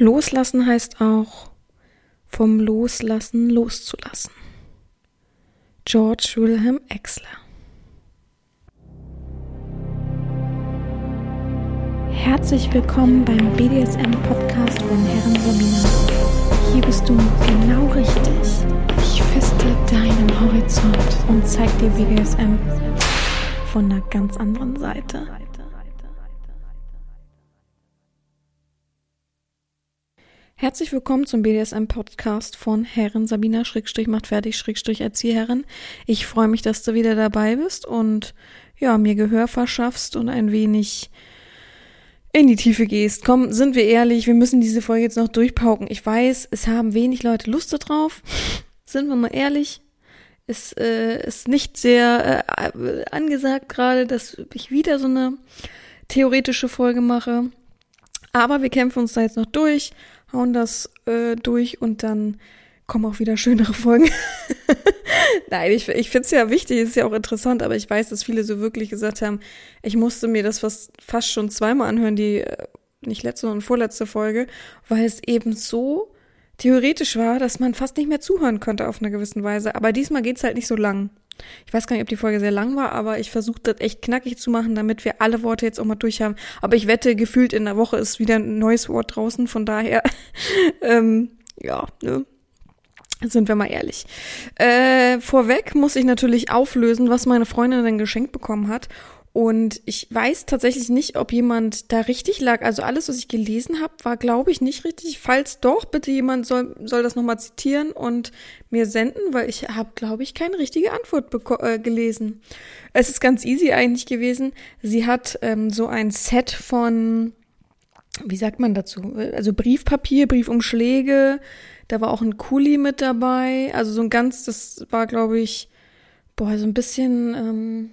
Loslassen heißt auch vom Loslassen loszulassen. George Wilhelm Exler. Herzlich willkommen beim BDSM-Podcast von Herren Romina. Hier bist du genau richtig. Ich feste deinen Horizont und zeig dir BDSM von einer ganz anderen Seite. Herzlich willkommen zum BDSM-Podcast von Herren Sabina Schrägstrich macht fertig Schrägstrich Erzieherin. Ich freue mich, dass du wieder dabei bist und ja, mir Gehör verschaffst und ein wenig in die Tiefe gehst. Komm, sind wir ehrlich, wir müssen diese Folge jetzt noch durchpauken. Ich weiß, es haben wenig Leute Lust darauf. sind wir mal ehrlich. Es äh, ist nicht sehr äh, angesagt gerade, dass ich wieder so eine theoretische Folge mache. Aber wir kämpfen uns da jetzt noch durch hauen das äh, durch und dann kommen auch wieder schönere Folgen. Nein, ich, ich finde es ja wichtig, ist ja auch interessant, aber ich weiß, dass viele so wirklich gesagt haben, ich musste mir das fast, fast schon zweimal anhören, die äh, nicht letzte, sondern vorletzte Folge, weil es eben so theoretisch war, dass man fast nicht mehr zuhören konnte auf einer gewissen Weise. Aber diesmal geht's halt nicht so lang. Ich weiß gar nicht, ob die Folge sehr lang war, aber ich versuche das echt knackig zu machen, damit wir alle Worte jetzt auch mal durch haben. Aber ich wette, gefühlt in der Woche ist wieder ein neues Wort draußen, von daher, ähm, ja, ne? Sind wir mal ehrlich. Äh, vorweg muss ich natürlich auflösen, was meine Freundin denn geschenkt bekommen hat. Und ich weiß tatsächlich nicht, ob jemand da richtig lag. Also alles, was ich gelesen habe, war, glaube ich, nicht richtig. Falls doch, bitte jemand soll, soll das nochmal zitieren und mir senden, weil ich habe, glaube ich, keine richtige Antwort äh, gelesen. Es ist ganz easy eigentlich gewesen. Sie hat ähm, so ein Set von, wie sagt man dazu? Also Briefpapier, Briefumschläge. Da war auch ein Kuli mit dabei. Also so ein ganz, das war, glaube ich, boah, so ein bisschen... Ähm,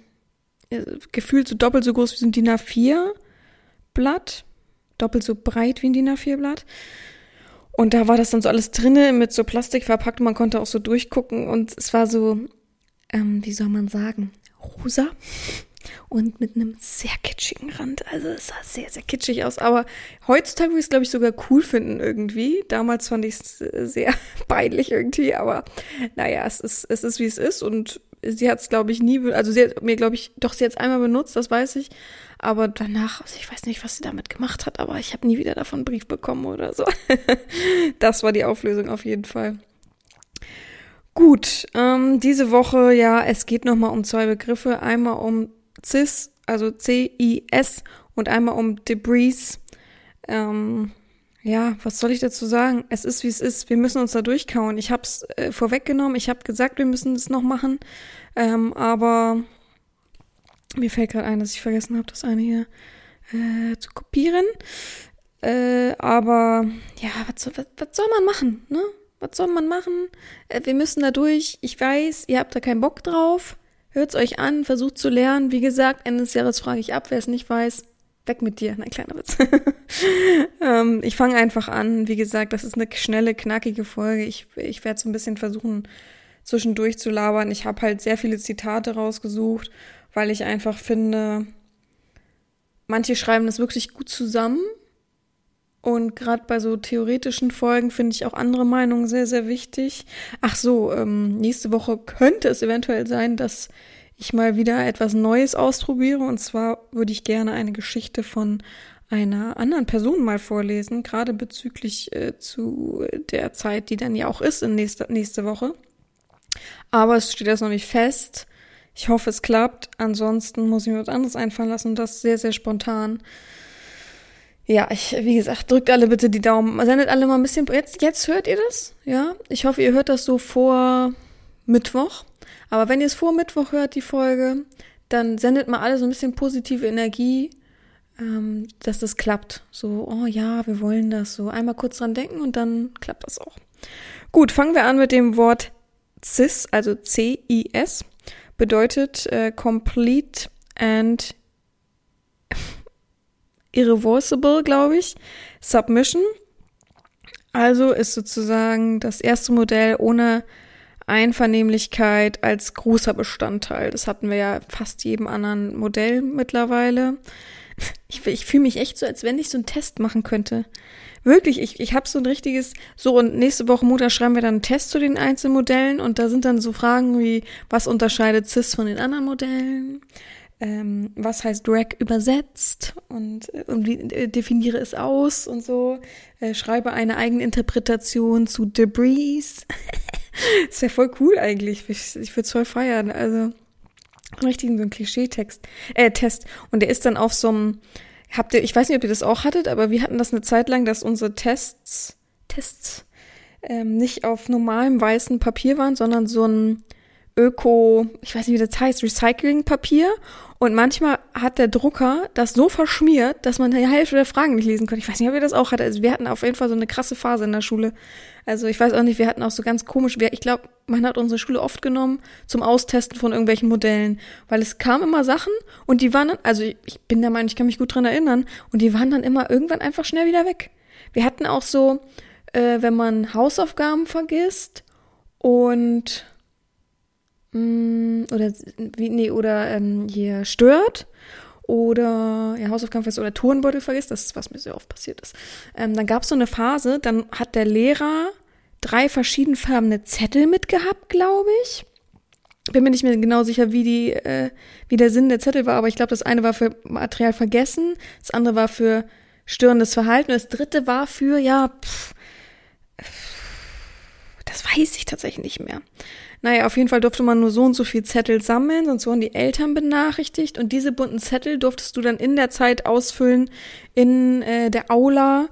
gefühlt so doppelt so groß wie ein DIN A4 Blatt, doppelt so breit wie ein DIN A4 Blatt. Und da war das dann so alles drinnen mit so Plastik verpackt. Man konnte auch so durchgucken und es war so, ähm, wie soll man sagen, rosa und mit einem sehr kitschigen Rand. Also es sah sehr, sehr kitschig aus. Aber heutzutage würde ich es, glaube ich, sogar cool finden irgendwie. Damals fand ich es sehr peinlich irgendwie. Aber naja, es ist, es ist, wie es ist. Und sie hat es, glaube ich, nie, also sie hat mir, glaube ich, doch, sie hat es einmal benutzt, das weiß ich. Aber danach, also ich weiß nicht, was sie damit gemacht hat, aber ich habe nie wieder davon einen Brief bekommen oder so. das war die Auflösung auf jeden Fall. Gut, ähm, diese Woche, ja, es geht nochmal um zwei Begriffe. Einmal um CIS, also C-I-S und einmal um Debris. Ähm, ja, was soll ich dazu sagen? Es ist, wie es ist. Wir müssen uns da durchkauen. Ich habe es äh, vorweggenommen. Ich habe gesagt, wir müssen es noch machen. Ähm, aber mir fällt gerade ein, dass ich vergessen habe, das eine hier äh, zu kopieren. Äh, aber ja, was, was, was soll man machen? Ne? Was soll man machen? Äh, wir müssen da durch. Ich weiß, ihr habt da keinen Bock drauf. Hört's euch an, versucht zu lernen. Wie gesagt, Ende des Jahres frage ich ab, wer es nicht weiß. Weg mit dir. Nein, kleiner Witz. ähm, ich fange einfach an. Wie gesagt, das ist eine schnelle, knackige Folge. Ich, ich werde so ein bisschen versuchen, zwischendurch zu labern. Ich habe halt sehr viele Zitate rausgesucht, weil ich einfach finde, manche schreiben das wirklich gut zusammen. Und gerade bei so theoretischen Folgen finde ich auch andere Meinungen sehr, sehr wichtig. Ach so, ähm, nächste Woche könnte es eventuell sein, dass ich mal wieder etwas Neues ausprobiere. Und zwar würde ich gerne eine Geschichte von einer anderen Person mal vorlesen, gerade bezüglich äh, zu der Zeit, die dann ja auch ist in nächste, nächste Woche. Aber es steht jetzt noch nicht fest. Ich hoffe, es klappt. Ansonsten muss ich mir was anderes einfallen lassen und das sehr, sehr spontan. Ja, ich, wie gesagt, drückt alle bitte die Daumen. Sendet alle mal ein bisschen. Jetzt, jetzt hört ihr das? Ja. Ich hoffe, ihr hört das so vor Mittwoch. Aber wenn ihr es vor Mittwoch hört, die Folge, dann sendet mal alle so ein bisschen positive Energie, ähm, dass das klappt. So, oh ja, wir wollen das. So einmal kurz dran denken und dann klappt das auch. Gut, fangen wir an mit dem Wort CIS, also C-I-S. Bedeutet äh, Complete and Irreversible, glaube ich. Submission. Also ist sozusagen das erste Modell ohne Einvernehmlichkeit als großer Bestandteil. Das hatten wir ja fast jedem anderen Modell mittlerweile. Ich, ich fühle mich echt so, als wenn ich so einen Test machen könnte. Wirklich, ich, ich habe so ein richtiges, so und nächste Woche Montag schreiben wir dann einen Test zu den einzelnen Modellen und da sind dann so Fragen wie, was unterscheidet CIS von den anderen Modellen? Ähm, was heißt Drag übersetzt und, und wie, äh, definiere es aus und so. Äh, schreibe eine eigene Interpretation zu Debris. das wäre voll cool eigentlich. Ich, ich würde es voll feiern. Also richtigen so ein Klischee-Text, äh, Test. Und der ist dann auf so einem, habt ihr, ich weiß nicht, ob ihr das auch hattet, aber wir hatten das eine Zeit lang, dass unsere Tests, Tests, ähm, nicht auf normalem weißen Papier waren, sondern so ein Öko, ich weiß nicht, wie das heißt, Recyclingpapier. Und manchmal hat der Drucker das so verschmiert, dass man die Hälfte der Fragen nicht lesen konnte. Ich weiß nicht, ob ihr das auch hattet. Also wir hatten auf jeden Fall so eine krasse Phase in der Schule. Also ich weiß auch nicht, wir hatten auch so ganz komisch, ich glaube, man hat unsere Schule oft genommen zum Austesten von irgendwelchen Modellen, weil es kamen immer Sachen und die waren dann, also ich bin der Meinung, ich kann mich gut dran erinnern, und die waren dann immer irgendwann einfach schnell wieder weg. Wir hatten auch so, äh, wenn man Hausaufgaben vergisst und oder wie, nee, oder ähm, hier stört oder ja, Hausaufgaben vergisst oder Turnbeutel vergisst, das ist, was mir sehr oft passiert ist. Ähm, dann gab es so eine Phase, dann hat der Lehrer drei verschiedenfarbene Zettel mitgehabt, glaube ich. Bin mir nicht mehr genau sicher, wie die, äh, wie der Sinn der Zettel war, aber ich glaube, das eine war für Material vergessen, das andere war für störendes Verhalten, und das dritte war für, ja, pff, das weiß ich tatsächlich nicht mehr. Naja, auf jeden Fall durfte man nur so und so viel Zettel sammeln, sonst wurden die Eltern benachrichtigt. Und diese bunten Zettel durftest du dann in der Zeit ausfüllen in äh, der Aula,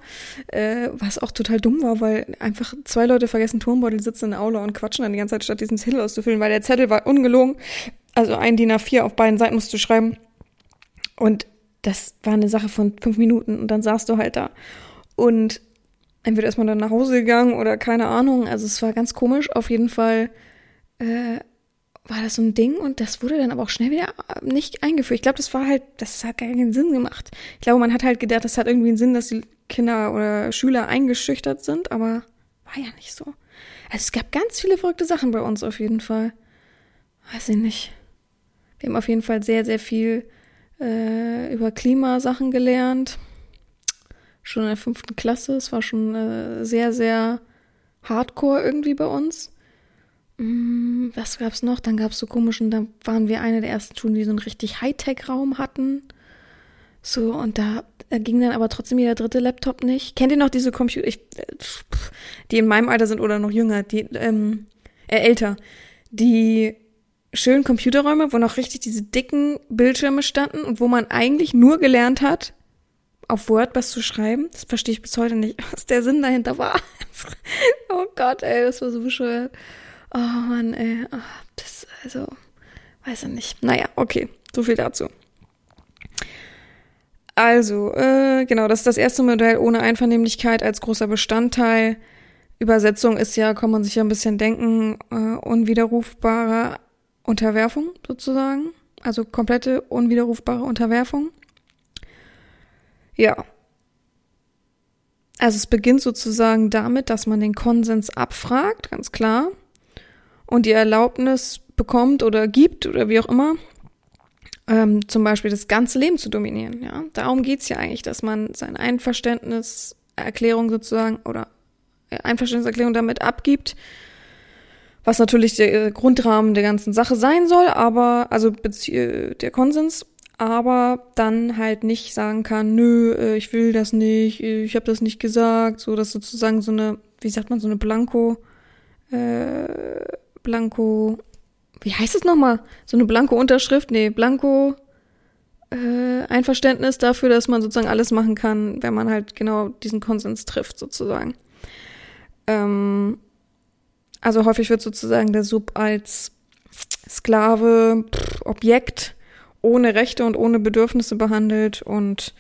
äh, was auch total dumm war, weil einfach zwei Leute vergessen Turmbeutel sitzen in der Aula und quatschen dann die ganze Zeit, statt diesen Zettel auszufüllen, weil der Zettel war ungelogen. Also ein DIN A4 auf beiden Seiten musst du schreiben. Und das war eine Sache von fünf Minuten und dann saßt du halt da. Und entweder ist man dann nach Hause gegangen oder keine Ahnung. Also es war ganz komisch. Auf jeden Fall äh, war das so ein Ding und das wurde dann aber auch schnell wieder äh, nicht eingeführt. Ich glaube, das war halt, das hat gar keinen Sinn gemacht. Ich glaube, man hat halt gedacht, das hat irgendwie einen Sinn, dass die Kinder oder Schüler eingeschüchtert sind, aber war ja nicht so. Also es gab ganz viele verrückte Sachen bei uns auf jeden Fall. Weiß ich nicht. Wir haben auf jeden Fall sehr, sehr viel äh, über Klimasachen gelernt. Schon in der fünften Klasse. Es war schon äh, sehr, sehr hardcore irgendwie bei uns. Mm, was gab's noch? Dann gab's so komischen, da waren wir eine der ersten Schulen, die so einen richtig Hightech-Raum hatten. So, und da, da ging dann aber trotzdem jeder dritte Laptop nicht. Kennt ihr noch diese Computer, ich, die in meinem Alter sind oder noch jünger, die, ähm, äh, älter, die schönen Computerräume, wo noch richtig diese dicken Bildschirme standen und wo man eigentlich nur gelernt hat, auf Word was zu schreiben. Das verstehe ich bis heute nicht, was der Sinn dahinter war. oh Gott, ey, das war so bescheuert. Oh Mann, ey. Oh, das, also, weiß ich nicht. Naja, okay. So viel dazu. Also, äh, genau, das ist das erste Modell ohne Einvernehmlichkeit als großer Bestandteil. Übersetzung ist ja, kann man sich ja ein bisschen denken, äh, unwiderrufbare Unterwerfung sozusagen. Also komplette unwiderrufbare Unterwerfung. Ja. Also es beginnt sozusagen damit, dass man den Konsens abfragt, ganz klar und die Erlaubnis bekommt oder gibt oder wie auch immer, ähm, zum Beispiel das ganze Leben zu dominieren. Ja, darum geht's ja eigentlich, dass man seine Einverständniserklärung sozusagen oder Einverständniserklärung damit abgibt, was natürlich der Grundrahmen der ganzen Sache sein soll, aber also der Konsens, aber dann halt nicht sagen kann, nö, äh, ich will das nicht, ich habe das nicht gesagt, so dass sozusagen so eine, wie sagt man, so eine Blanko äh, Blanko, wie heißt es nochmal? So eine blanko Unterschrift? Nee, blanko äh, Einverständnis dafür, dass man sozusagen alles machen kann, wenn man halt genau diesen Konsens trifft, sozusagen. Ähm, also häufig wird sozusagen der Sub als Sklave, pff, Objekt ohne Rechte und ohne Bedürfnisse behandelt und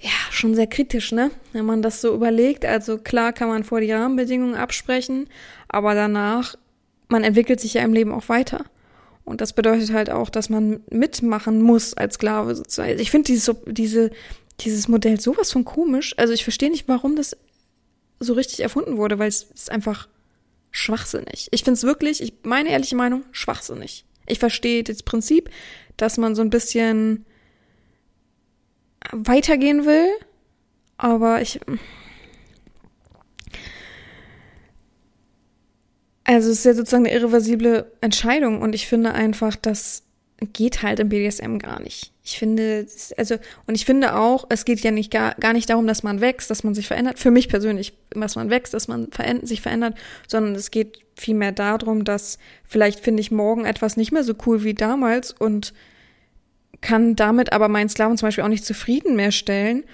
ja, schon sehr kritisch, ne? Wenn man das so überlegt. Also klar kann man vor die Rahmenbedingungen absprechen, aber danach man entwickelt sich ja im Leben auch weiter. Und das bedeutet halt auch, dass man mitmachen muss als Sklave sozusagen. Also ich finde dieses, diese, dieses Modell sowas von komisch. Also ich verstehe nicht, warum das so richtig erfunden wurde, weil es ist einfach schwachsinnig. Ich finde es wirklich, ich meine ehrliche Meinung, schwachsinnig. Ich verstehe das Prinzip, dass man so ein bisschen weitergehen will, aber ich. Also es ist ja sozusagen eine irreversible Entscheidung und ich finde einfach, das geht halt im BDSM gar nicht. Ich finde, also, und ich finde auch, es geht ja nicht gar, gar nicht darum, dass man wächst, dass man sich verändert. Für mich persönlich, dass man wächst, dass man verändert, sich verändert, sondern es geht vielmehr darum, dass vielleicht finde ich morgen etwas nicht mehr so cool wie damals und kann damit aber meinen Sklaven zum Beispiel auch nicht zufrieden mehr stellen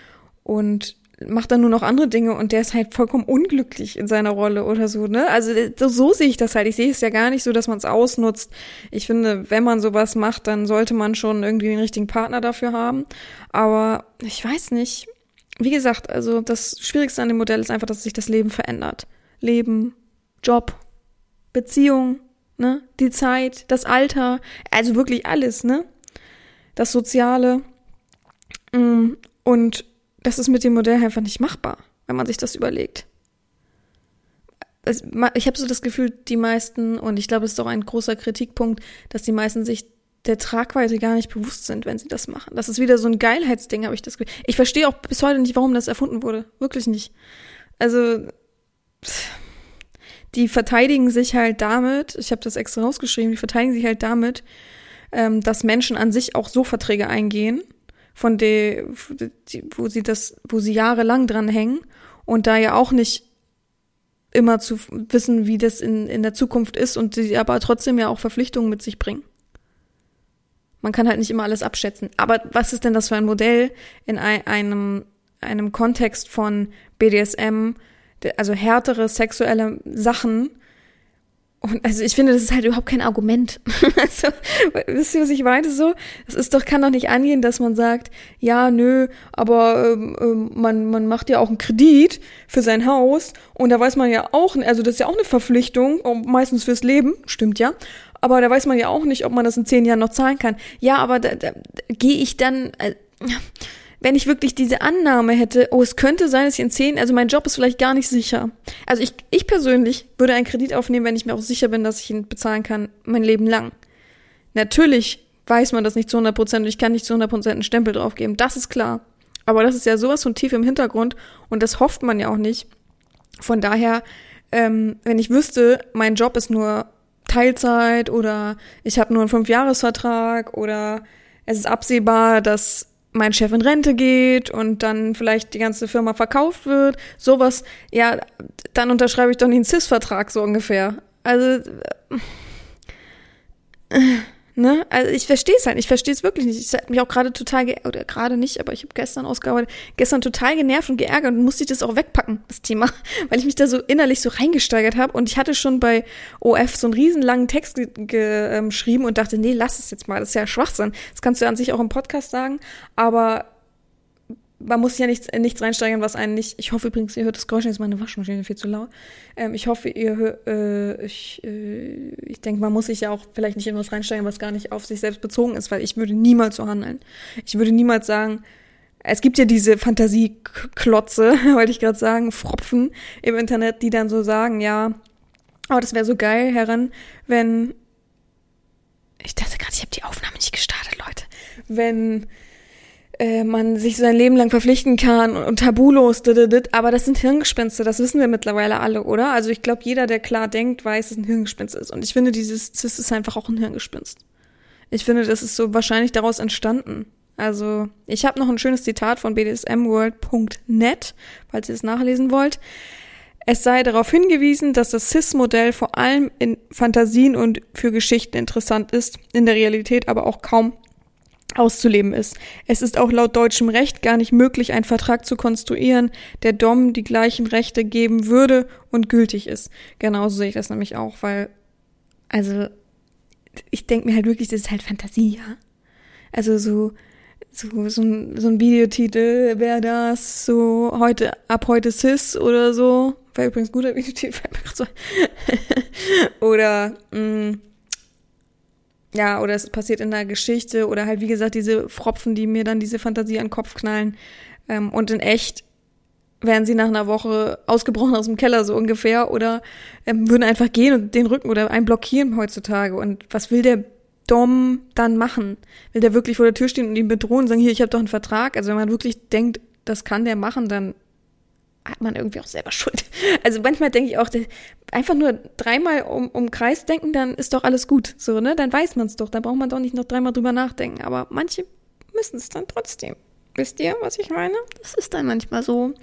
und macht dann nur noch andere Dinge und der ist halt vollkommen unglücklich in seiner Rolle oder so, ne? Also so, so sehe ich das halt. Ich sehe es ja gar nicht so, dass man es ausnutzt. Ich finde, wenn man sowas macht, dann sollte man schon irgendwie den richtigen Partner dafür haben. Aber ich weiß nicht. Wie gesagt, also das Schwierigste an dem Modell ist einfach, dass sich das Leben verändert. Leben, Job, Beziehung, ne? Die Zeit, das Alter, also wirklich alles, ne? Das Soziale. Mm, und das ist mit dem Modell einfach nicht machbar, wenn man sich das überlegt. Ich habe so das Gefühl, die meisten, und ich glaube, es ist auch ein großer Kritikpunkt, dass die meisten sich der Tragweite gar nicht bewusst sind, wenn sie das machen. Das ist wieder so ein Geilheitsding, habe ich das Gefühl. Ich verstehe auch bis heute nicht, warum das erfunden wurde. Wirklich nicht. Also, die verteidigen sich halt damit, ich habe das extra rausgeschrieben, die verteidigen sich halt damit, ähm, dass Menschen an sich auch so Verträge eingehen von der, wo sie das, wo sie jahrelang dran hängen und da ja auch nicht immer zu wissen, wie das in, in der Zukunft ist und sie aber trotzdem ja auch Verpflichtungen mit sich bringen. Man kann halt nicht immer alles abschätzen. Aber was ist denn das für ein Modell in einem, einem Kontext von BDSM, also härtere sexuelle Sachen, und also ich finde, das ist halt überhaupt kein Argument. also, wisst ihr, was ich meine? So, es ist doch, kann doch nicht angehen, dass man sagt, ja, nö, aber ähm, ähm, man, man macht ja auch einen Kredit für sein Haus und da weiß man ja auch, also das ist ja auch eine Verpflichtung, meistens fürs Leben, stimmt ja. Aber da weiß man ja auch nicht, ob man das in zehn Jahren noch zahlen kann. Ja, aber da, da, da gehe ich dann. Äh, wenn ich wirklich diese Annahme hätte, oh, es könnte sein, dass ich in zehn, also mein Job ist vielleicht gar nicht sicher. Also ich, ich persönlich würde einen Kredit aufnehmen, wenn ich mir auch sicher bin, dass ich ihn bezahlen kann, mein Leben lang. Natürlich weiß man das nicht zu 100 Prozent und ich kann nicht zu 100 Prozent einen Stempel draufgeben, das ist klar. Aber das ist ja sowas von tief im Hintergrund und das hofft man ja auch nicht. Von daher, ähm, wenn ich wüsste, mein Job ist nur Teilzeit oder ich habe nur einen Fünfjahresvertrag oder es ist absehbar, dass mein Chef in Rente geht und dann vielleicht die ganze Firma verkauft wird, sowas, ja, dann unterschreibe ich doch nicht einen CIS-Vertrag so ungefähr. Also, äh, ne? Also ich verstehe es halt, ich verstehe es wirklich nicht. Ich habe mich auch gerade total, oder gerade nicht, aber ich habe gestern ausgearbeitet, gestern total genervt und geärgert und musste ich das auch wegpacken, das Thema, weil ich mich da so innerlich so reingesteigert habe und ich hatte schon bei OF so einen riesenlangen Text geschrieben ähm, und dachte, nee, lass es jetzt mal, das ist ja Schwachsinn. Das kannst du an sich auch im Podcast sagen, aber man muss ja nichts, nichts reinsteigern, was einen nicht. Ich hoffe übrigens, ihr hört das Geräusch, jetzt ist meine Waschmaschine viel zu laut. Ähm, ich hoffe, ihr hört, äh, ich, äh, ich denke, man muss sich ja auch vielleicht nicht in was reinsteigern, was gar nicht auf sich selbst bezogen ist, weil ich würde niemals so handeln. Ich würde niemals sagen, es gibt ja diese Fantasieklotze, wollte ich gerade sagen, Fropfen im Internet, die dann so sagen, ja, oh, das wäre so geil, Herren, wenn ich dachte gerade, ich habe die Aufnahme nicht gestartet, Leute. Wenn äh, man sich sein Leben lang verpflichten kann und, und tabulos, aber das sind Hirngespinste, das wissen wir mittlerweile alle, oder? Also ich glaube, jeder, der klar denkt, weiß, dass es ein Hirngespinst ist. Und ich finde, dieses Cis ist einfach auch ein Hirngespinst. Ich finde, das ist so wahrscheinlich daraus entstanden. Also, ich habe noch ein schönes Zitat von bdsmworld.net, falls ihr es nachlesen wollt. Es sei darauf hingewiesen, dass das CIS-Modell vor allem in Fantasien und für Geschichten interessant ist, in der Realität aber auch kaum auszuleben ist. Es ist auch laut deutschem Recht gar nicht möglich, einen Vertrag zu konstruieren, der Dom die gleichen Rechte geben würde und gültig ist. Genauso sehe ich das nämlich auch, weil, also, ich denke mir halt wirklich, das ist halt Fantasie, ja. Also so, so, so ein, so ein Videotitel wäre das, so heute, ab heute Cis oder so. War übrigens guter Videotitel. oder, mh, mm, ja, oder es passiert in der Geschichte oder halt, wie gesagt, diese Fropfen, die mir dann diese Fantasie an den Kopf knallen. Ähm, und in echt wären sie nach einer Woche ausgebrochen aus dem Keller, so ungefähr, oder ähm, würden einfach gehen und den Rücken oder einen blockieren heutzutage. Und was will der Dom dann machen? Will der wirklich vor der Tür stehen und ihn bedrohen und sagen, hier, ich habe doch einen Vertrag? Also wenn man wirklich denkt, das kann der machen, dann hat man irgendwie auch selber Schuld. Also manchmal denke ich auch, einfach nur dreimal um, um Kreis denken, dann ist doch alles gut. So, ne? Dann weiß man es doch. Dann braucht man doch nicht noch dreimal drüber nachdenken. Aber manche müssen es dann trotzdem. Wisst ihr, was ich meine? Das ist dann manchmal so.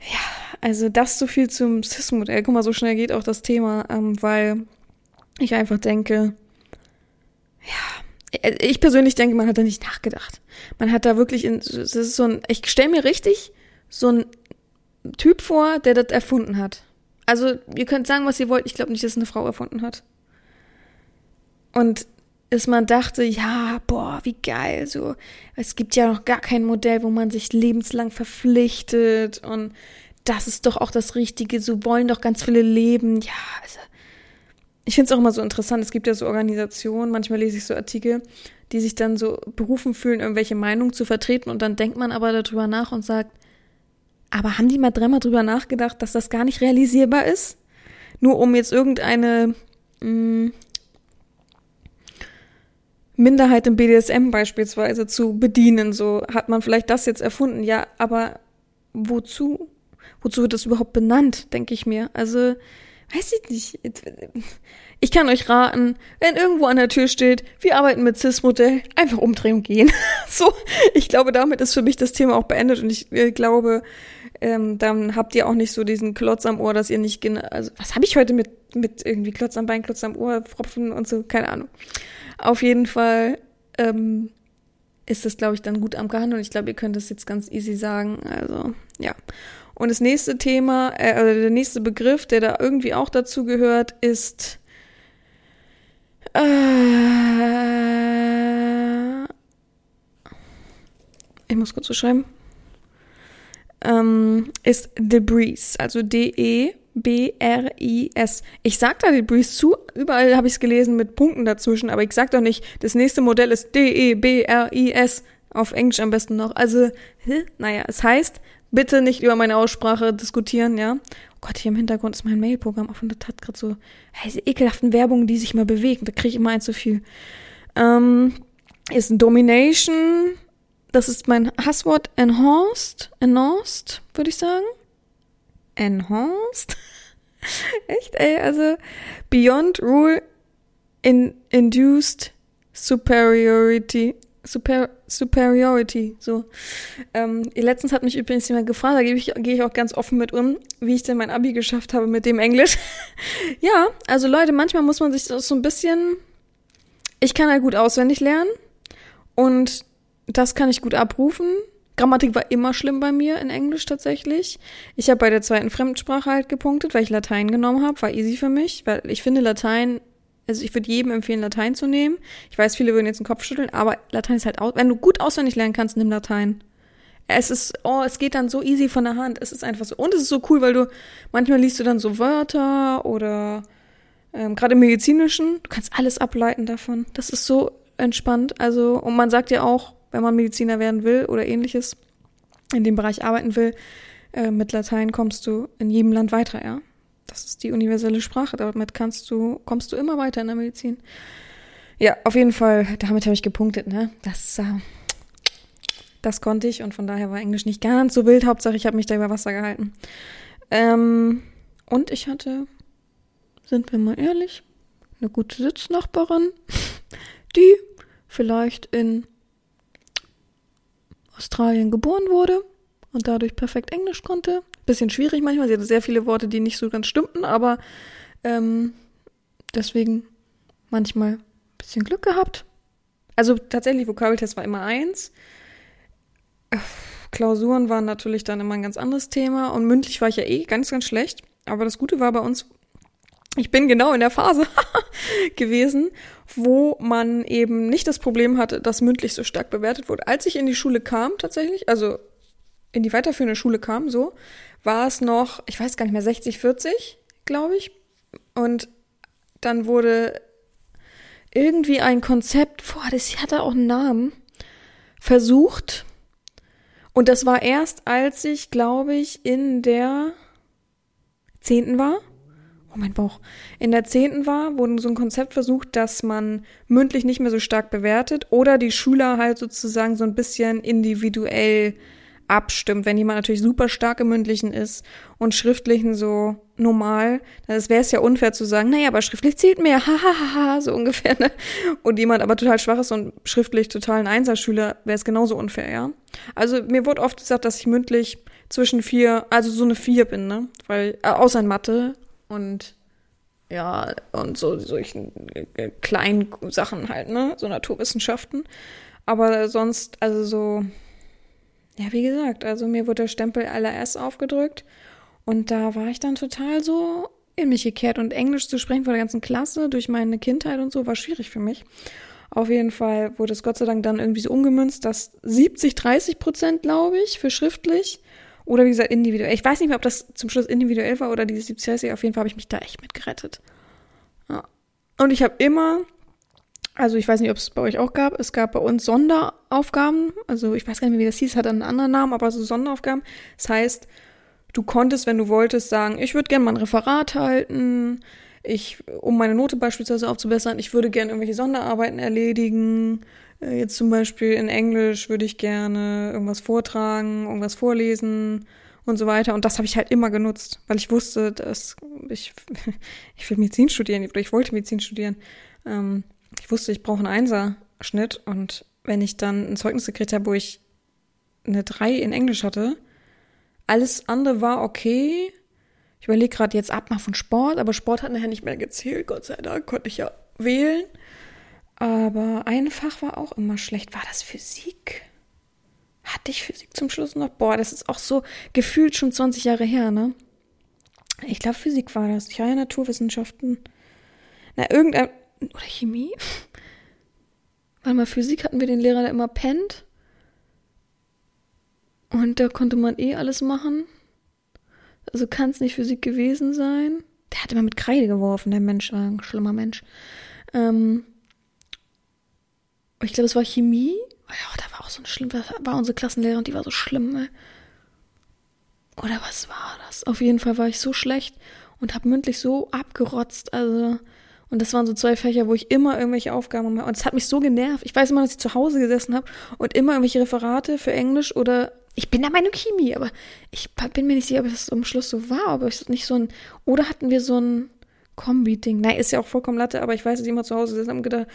Ja, also das so viel zum CIS-Modell. Guck mal, so schnell geht auch das Thema, ähm, weil ich einfach denke, ja, äh, ich persönlich denke, man hat da nicht nachgedacht. Man hat da wirklich, in, es ist so ein, ich stelle mir richtig so ein Typ vor, der das erfunden hat. Also, ihr könnt sagen, was ihr wollt. Ich glaube nicht, dass es eine Frau erfunden hat. Und dass man dachte, ja, boah, wie geil, so. Es gibt ja noch gar kein Modell, wo man sich lebenslang verpflichtet und das ist doch auch das Richtige. So wollen doch ganz viele leben. Ja, also. Ich finde es auch immer so interessant. Es gibt ja so Organisationen, manchmal lese ich so Artikel, die sich dann so berufen fühlen, irgendwelche Meinungen zu vertreten und dann denkt man aber darüber nach und sagt, aber haben die mal dreimal drüber nachgedacht, dass das gar nicht realisierbar ist? Nur um jetzt irgendeine mh, mm, Minderheit im BDSM beispielsweise zu bedienen. So hat man vielleicht das jetzt erfunden. Ja, aber wozu? Wozu wird das überhaupt benannt, denke ich mir. Also, weiß ich nicht. Ich kann euch raten, wenn irgendwo an der Tür steht, wir arbeiten mit CIS-Modell, einfach umdrehen und gehen. so, ich glaube, damit ist für mich das Thema auch beendet und ich äh, glaube, ähm, dann habt ihr auch nicht so diesen Klotz am Ohr, dass ihr nicht genau, also was habe ich heute mit mit irgendwie Klotz am Bein, Klotz am Ohr, Pfropfen und so, keine Ahnung. Auf jeden Fall ähm, ist das, glaube ich, dann gut am Gehandelt und ich glaube, ihr könnt das jetzt ganz easy sagen. Also ja. Und das nächste Thema, äh, also der nächste Begriff, der da irgendwie auch dazu gehört, ist äh, ich muss kurz so schreiben ähm, ist Debris, also D-E-B-R-I-S. Ich sag da Debris zu, überall habe ich es gelesen mit Punkten dazwischen, aber ich sag doch nicht, das nächste Modell ist D-E-B-R-I-S. Auf Englisch am besten noch. Also, naja, es heißt, bitte nicht über meine Aussprache diskutieren, ja. Oh Gott, hier im Hintergrund ist mein Mailprogramm auf und das hat gerade so diese ekelhaften Werbungen, die sich mal bewegen. Da kriege ich immer ein zu viel. Ähm, ist Domination, das ist mein Hasswort enhanced, enhanced, würde ich sagen. Enhanced? Echt, ey, also beyond rule in induced superiority. Super, superiority, so. Ähm, letztens hat mich übrigens jemand gefragt, da gehe ich, geh ich auch ganz offen mit um, wie ich denn mein Abi geschafft habe mit dem Englisch. ja, also Leute, manchmal muss man sich das so ein bisschen, ich kann halt gut auswendig lernen und das kann ich gut abrufen. Grammatik war immer schlimm bei mir in Englisch tatsächlich. Ich habe bei der zweiten Fremdsprache halt gepunktet, weil ich Latein genommen habe. War easy für mich, weil ich finde Latein, also ich würde jedem empfehlen, Latein zu nehmen. Ich weiß, viele würden jetzt den Kopf schütteln, aber Latein ist halt aus. Wenn du gut auswendig lernen kannst, nimm Latein. Es ist, oh, es geht dann so easy von der Hand. Es ist einfach so. Und es ist so cool, weil du, manchmal liest du dann so Wörter oder ähm, gerade im Medizinischen, du kannst alles ableiten davon. Das ist so entspannt. Also, und man sagt ja auch, wenn man Mediziner werden will oder ähnliches, in dem Bereich arbeiten will, äh, mit Latein kommst du in jedem Land weiter, ja. Das ist die universelle Sprache. Damit kannst du, kommst du immer weiter in der Medizin. Ja, auf jeden Fall, damit habe ich gepunktet, ne? Das, äh, das konnte ich und von daher war Englisch nicht ganz so wild. Hauptsache, ich habe mich da über Wasser gehalten. Ähm, und ich hatte, sind wir mal ehrlich, eine gute Sitznachbarin, die vielleicht in Australien geboren wurde und dadurch perfekt Englisch konnte. Bisschen schwierig manchmal, sie hatte sehr viele Worte, die nicht so ganz stimmten, aber ähm, deswegen manchmal ein bisschen Glück gehabt. Also tatsächlich, Vokabeltest war immer eins. Klausuren waren natürlich dann immer ein ganz anderes Thema und mündlich war ich ja eh ganz, ganz schlecht. Aber das Gute war bei uns, ich bin genau in der Phase gewesen, wo man eben nicht das Problem hatte, dass mündlich so stark bewertet wurde. Als ich in die Schule kam, tatsächlich, also in die weiterführende Schule kam, so, war es noch, ich weiß gar nicht mehr, 60, 40, glaube ich. Und dann wurde irgendwie ein Konzept, boah, das hatte auch einen Namen, versucht. Und das war erst, als ich, glaube ich, in der zehnten war oh mein Bauch, in der zehnten war, wurde so ein Konzept versucht, dass man mündlich nicht mehr so stark bewertet oder die Schüler halt sozusagen so ein bisschen individuell abstimmt. Wenn jemand natürlich super stark im Mündlichen ist und Schriftlichen so normal, dann wäre es ja unfair zu sagen, naja, aber schriftlich zählt mehr, hahaha, so ungefähr, ne? Und jemand aber total schwach ist und schriftlich total ein Einserschüler, wäre es genauso unfair, ja? Also mir wurde oft gesagt, dass ich mündlich zwischen vier, also so eine vier bin, ne? Weil, äh, außer in Mathe und ja, und so solchen äh, kleinen Sachen halt, ne? So Naturwissenschaften. Aber sonst, also so, ja, wie gesagt, also mir wurde der Stempel LRS aufgedrückt und da war ich dann total so in mich gekehrt und Englisch zu sprechen vor der ganzen Klasse durch meine Kindheit und so war schwierig für mich. Auf jeden Fall wurde es Gott sei Dank dann irgendwie so umgemünzt, dass 70, 30 Prozent, glaube ich, für schriftlich oder wie gesagt individuell. Ich weiß nicht mehr, ob das zum Schluss individuell war oder die 70, 30. Auf jeden Fall habe ich mich da echt mit gerettet. Ja. Und ich habe immer also ich weiß nicht, ob es bei euch auch gab. Es gab bei uns Sonderaufgaben. Also ich weiß gar nicht mehr, wie das hieß, hat einen anderen Namen, aber so Sonderaufgaben. Das heißt, du konntest, wenn du wolltest, sagen, ich würde gerne mal ein Referat halten, ich, um meine Note beispielsweise aufzubessern, ich würde gerne irgendwelche Sonderarbeiten erledigen. Äh, jetzt zum Beispiel in Englisch würde ich gerne irgendwas vortragen, irgendwas vorlesen und so weiter. Und das habe ich halt immer genutzt, weil ich wusste, dass ich, ich will Medizin studieren oder ich wollte Medizin studieren. Ähm, ich wusste, ich brauche einen Einser-Schnitt und wenn ich dann ein Zeugnis gekriegt habe, wo ich eine 3 in Englisch hatte, alles andere war okay. Ich überlege gerade jetzt ab mal von Sport, aber Sport hat nachher nicht mehr gezählt, Gott sei Dank, konnte ich ja wählen. Aber ein Fach war auch immer schlecht. War das Physik? Hatte ich Physik zum Schluss noch? Boah, das ist auch so gefühlt schon 20 Jahre her, ne? Ich glaube, Physik war das. Ich habe ja Naturwissenschaften. Na, irgendein, oder Chemie? Weil mal Physik hatten wir den Lehrer, der immer pennt. Und da konnte man eh alles machen. Also kann es nicht Physik gewesen sein. Der hat immer mit Kreide geworfen, der Mensch war ein schlimmer Mensch. Ähm, ich glaube, es war Chemie. Ja, da war auch so ein schlimm, war unsere Klassenlehrerin, die war so schlimm. Ey. Oder was war das? Auf jeden Fall war ich so schlecht und habe mündlich so abgerotzt. Also und das waren so zwei Fächer, wo ich immer irgendwelche Aufgaben habe. Und es hat mich so genervt. Ich weiß immer, dass ich zu Hause gesessen habe und immer irgendwelche Referate für Englisch oder ich bin der Meinung Chemie, aber ich bin mir nicht sicher, ob es am Schluss so war, aber es nicht so ein oder hatten wir so ein Kombi-Ding. Nein, ist ja auch vollkommen Latte, aber ich weiß, dass ich immer zu Hause habe und gedacht,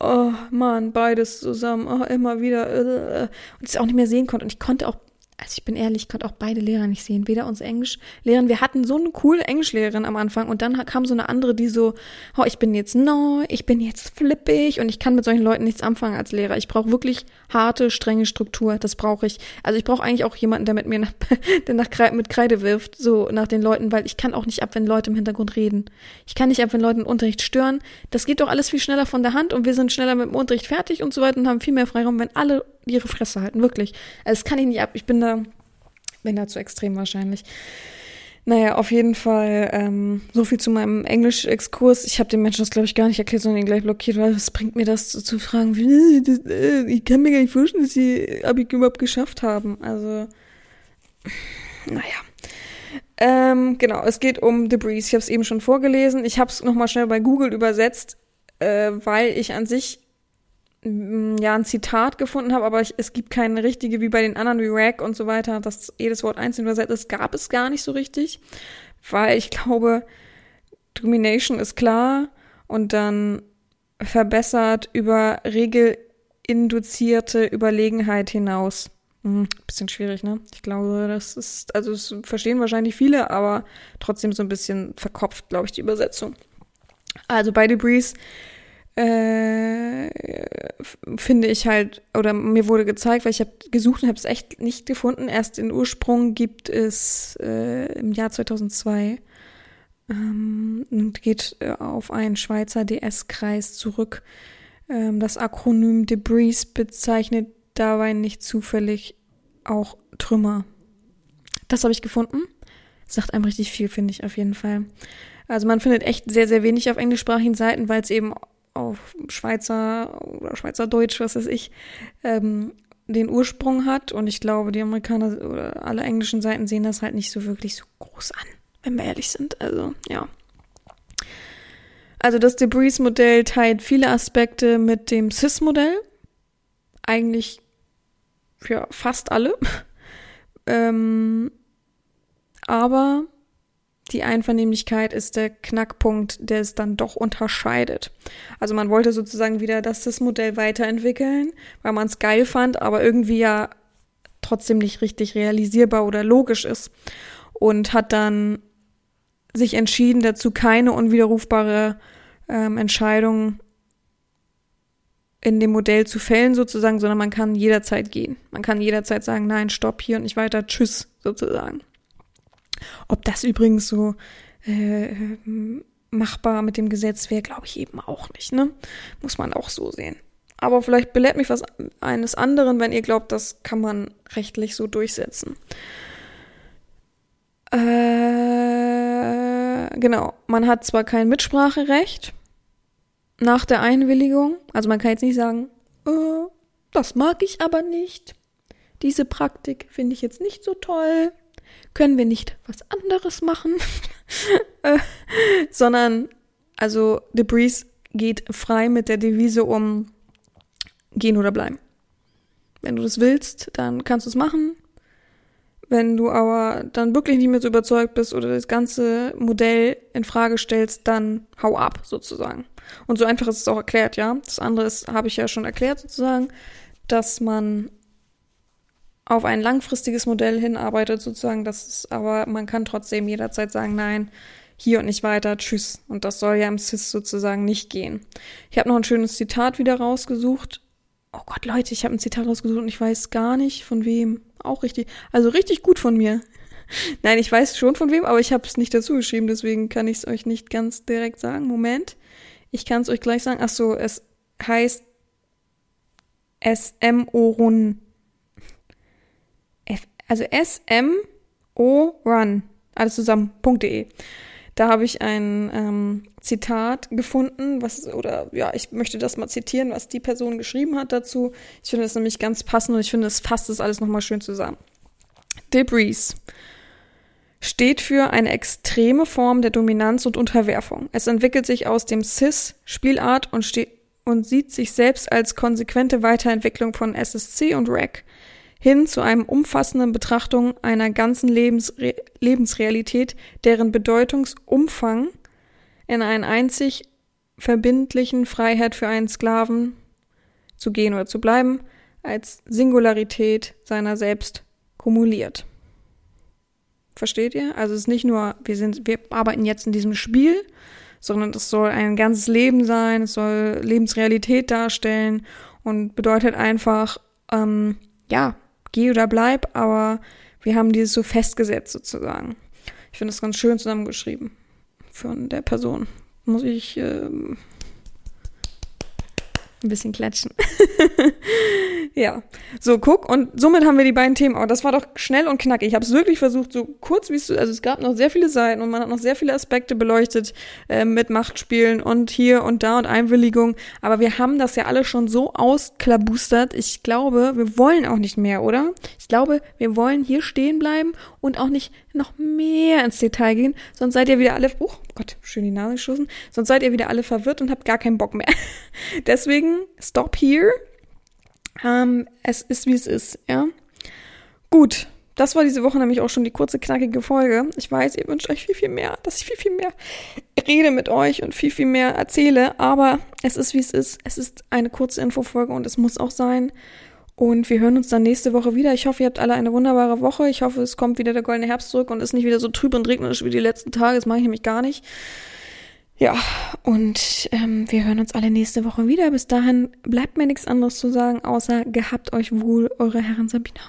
oh Mann, beides zusammen, oh, immer wieder äh, und es auch nicht mehr sehen konnte und ich konnte auch also ich bin ehrlich, ich konnte auch beide Lehrer nicht sehen. Weder uns Englischlehrerin, wir hatten so eine coole Englischlehrerin am Anfang und dann kam so eine andere, die so, oh, ich bin jetzt neu, ich bin jetzt flippig und ich kann mit solchen Leuten nichts anfangen als Lehrer. Ich brauche wirklich harte, strenge Struktur. Das brauche ich. Also ich brauche eigentlich auch jemanden, der mit mir nach, der nach Kreide, mit Kreide wirft, so nach den Leuten, weil ich kann auch nicht ab, wenn Leute im Hintergrund reden. Ich kann nicht ab, wenn Leute im Unterricht stören. Das geht doch alles viel schneller von der Hand und wir sind schneller mit dem Unterricht fertig und so weiter und haben viel mehr Freiraum, wenn alle ihre Fresse halten, wirklich. Also das kann ich nicht ab. Ich bin da, bin da zu extrem wahrscheinlich. Naja, auf jeden Fall ähm, so viel zu meinem Englisch-Exkurs. Ich habe den Menschen das, glaube ich, gar nicht erklärt, sondern ihn gleich blockiert, weil was bringt mir das zu, zu fragen, das, äh, ich kann mir gar nicht vorstellen, dass sie Abitur überhaupt geschafft haben. Also, naja. Ähm, genau, es geht um Debris. Ich habe es eben schon vorgelesen. Ich habe es nochmal schnell bei Google übersetzt, äh, weil ich an sich ja ein Zitat gefunden habe, aber ich, es gibt keine richtige, wie bei den anderen, wie Rack und so weiter, dass jedes Wort einzeln übersetzt ist, gab es gar nicht so richtig, weil ich glaube, Domination ist klar und dann verbessert über regelinduzierte Überlegenheit hinaus. Hm, bisschen schwierig, ne? Ich glaube, das ist, also das verstehen wahrscheinlich viele, aber trotzdem so ein bisschen verkopft, glaube ich, die Übersetzung. Also bei Debris äh, finde ich halt, oder mir wurde gezeigt, weil ich habe gesucht und habe es echt nicht gefunden. Erst den Ursprung gibt es äh, im Jahr 2002 ähm, und geht äh, auf einen Schweizer DS-Kreis zurück. Ähm, das Akronym Debris bezeichnet dabei nicht zufällig auch Trümmer. Das habe ich gefunden. Sagt einem richtig viel, finde ich auf jeden Fall. Also man findet echt sehr, sehr wenig auf englischsprachigen Seiten, weil es eben auf Schweizer oder Schweizerdeutsch, was weiß ich, ähm, den Ursprung hat. Und ich glaube, die Amerikaner oder alle englischen Seiten sehen das halt nicht so wirklich so groß an, wenn wir ehrlich sind. Also, ja. Also das Debris-Modell teilt viele Aspekte mit dem CIS-Modell. Eigentlich ja fast alle. ähm, aber die Einvernehmlichkeit ist der Knackpunkt, der es dann doch unterscheidet. Also man wollte sozusagen wieder das CIS-Modell weiterentwickeln, weil man es geil fand, aber irgendwie ja trotzdem nicht richtig realisierbar oder logisch ist. Und hat dann sich entschieden, dazu keine unwiderrufbare ähm, Entscheidung in dem Modell zu fällen sozusagen, sondern man kann jederzeit gehen. Man kann jederzeit sagen, nein, stopp hier und nicht weiter, tschüss sozusagen. Ob das übrigens so äh, machbar mit dem Gesetz wäre, glaube ich eben auch nicht, ne? Muss man auch so sehen. Aber vielleicht belehrt mich was eines anderen, wenn ihr glaubt, das kann man rechtlich so durchsetzen. Äh, genau, man hat zwar kein Mitspracherecht nach der Einwilligung, also man kann jetzt nicht sagen, äh, das mag ich aber nicht. Diese Praktik finde ich jetzt nicht so toll. Können wir nicht was anderes machen? äh, sondern, also Debris geht frei mit der Devise um gehen oder bleiben. Wenn du das willst, dann kannst du es machen. Wenn du aber dann wirklich nicht mehr so überzeugt bist oder das ganze Modell in Frage stellst, dann hau ab sozusagen. Und so einfach ist es auch erklärt, ja. Das andere ist, habe ich ja schon erklärt sozusagen, dass man auf ein langfristiges Modell hinarbeitet sozusagen. Das ist, aber man kann trotzdem jederzeit sagen, nein, hier und nicht weiter, tschüss. Und das soll ja im CIS sozusagen nicht gehen. Ich habe noch ein schönes Zitat wieder rausgesucht Oh Gott, Leute, ich habe ein Zitat rausgesucht und ich weiß gar nicht von wem. Auch richtig. Also richtig gut von mir. Nein, ich weiß schon von wem, aber ich habe es nicht dazu geschrieben, deswegen kann ich es euch nicht ganz direkt sagen. Moment. Ich kann es euch gleich sagen. Ach so, es heißt SMO-Run. Also S-M-O-Run. Alles zusammen.de. Da habe ich ein ähm, Zitat gefunden, was, oder ja, ich möchte das mal zitieren, was die Person geschrieben hat dazu. Ich finde das nämlich ganz passend und ich finde, es fasst das alles nochmal schön zusammen. Debris steht für eine extreme Form der Dominanz und Unterwerfung. Es entwickelt sich aus dem CIS-Spielart und, und sieht sich selbst als konsequente Weiterentwicklung von SSC und REC hin zu einem umfassenden Betrachtung einer ganzen Lebensre Lebensrealität, deren Bedeutungsumfang in einen einzig verbindlichen Freiheit für einen Sklaven zu gehen oder zu bleiben, als Singularität seiner selbst kumuliert. Versteht ihr? Also es ist nicht nur, wir sind, wir arbeiten jetzt in diesem Spiel, sondern es soll ein ganzes Leben sein, es soll Lebensrealität darstellen und bedeutet einfach, ähm, ja, geh oder bleib, aber wir haben dieses so festgesetzt sozusagen. Ich finde das ganz schön zusammengeschrieben von der Person. Muss ich ähm, ein bisschen klatschen. ja, so guck und somit haben wir die beiden Themen. Aber das war doch schnell und knackig. Ich habe es wirklich versucht, so kurz wie es also es gab noch sehr viele Seiten und man hat noch sehr viele Aspekte beleuchtet äh, mit Machtspielen und hier und da und Einwilligung. Aber wir haben das ja alle schon so ausklabustert. Ich glaube, wir wollen auch nicht mehr, oder? Ich glaube, wir wollen hier stehen bleiben und auch nicht noch mehr ins Detail gehen, sonst seid ihr wieder alle, oh Gott, schön die Nase geschossen, sonst seid ihr wieder alle verwirrt und habt gar keinen Bock mehr. Deswegen, stop here. Ähm, es ist, wie es ist, ja. Gut, das war diese Woche nämlich auch schon die kurze, knackige Folge. Ich weiß, ihr wünscht euch viel, viel mehr, dass ich viel, viel mehr rede mit euch und viel, viel mehr erzähle, aber es ist, wie es ist. Es ist eine kurze Infofolge und es muss auch sein. Und wir hören uns dann nächste Woche wieder. Ich hoffe, ihr habt alle eine wunderbare Woche. Ich hoffe, es kommt wieder der goldene Herbst zurück und ist nicht wieder so trüb und regnerisch wie die letzten Tage. Das mache ich nämlich gar nicht. Ja, und ähm, wir hören uns alle nächste Woche wieder. Bis dahin bleibt mir nichts anderes zu sagen, außer gehabt euch wohl, eure Herren Sabina.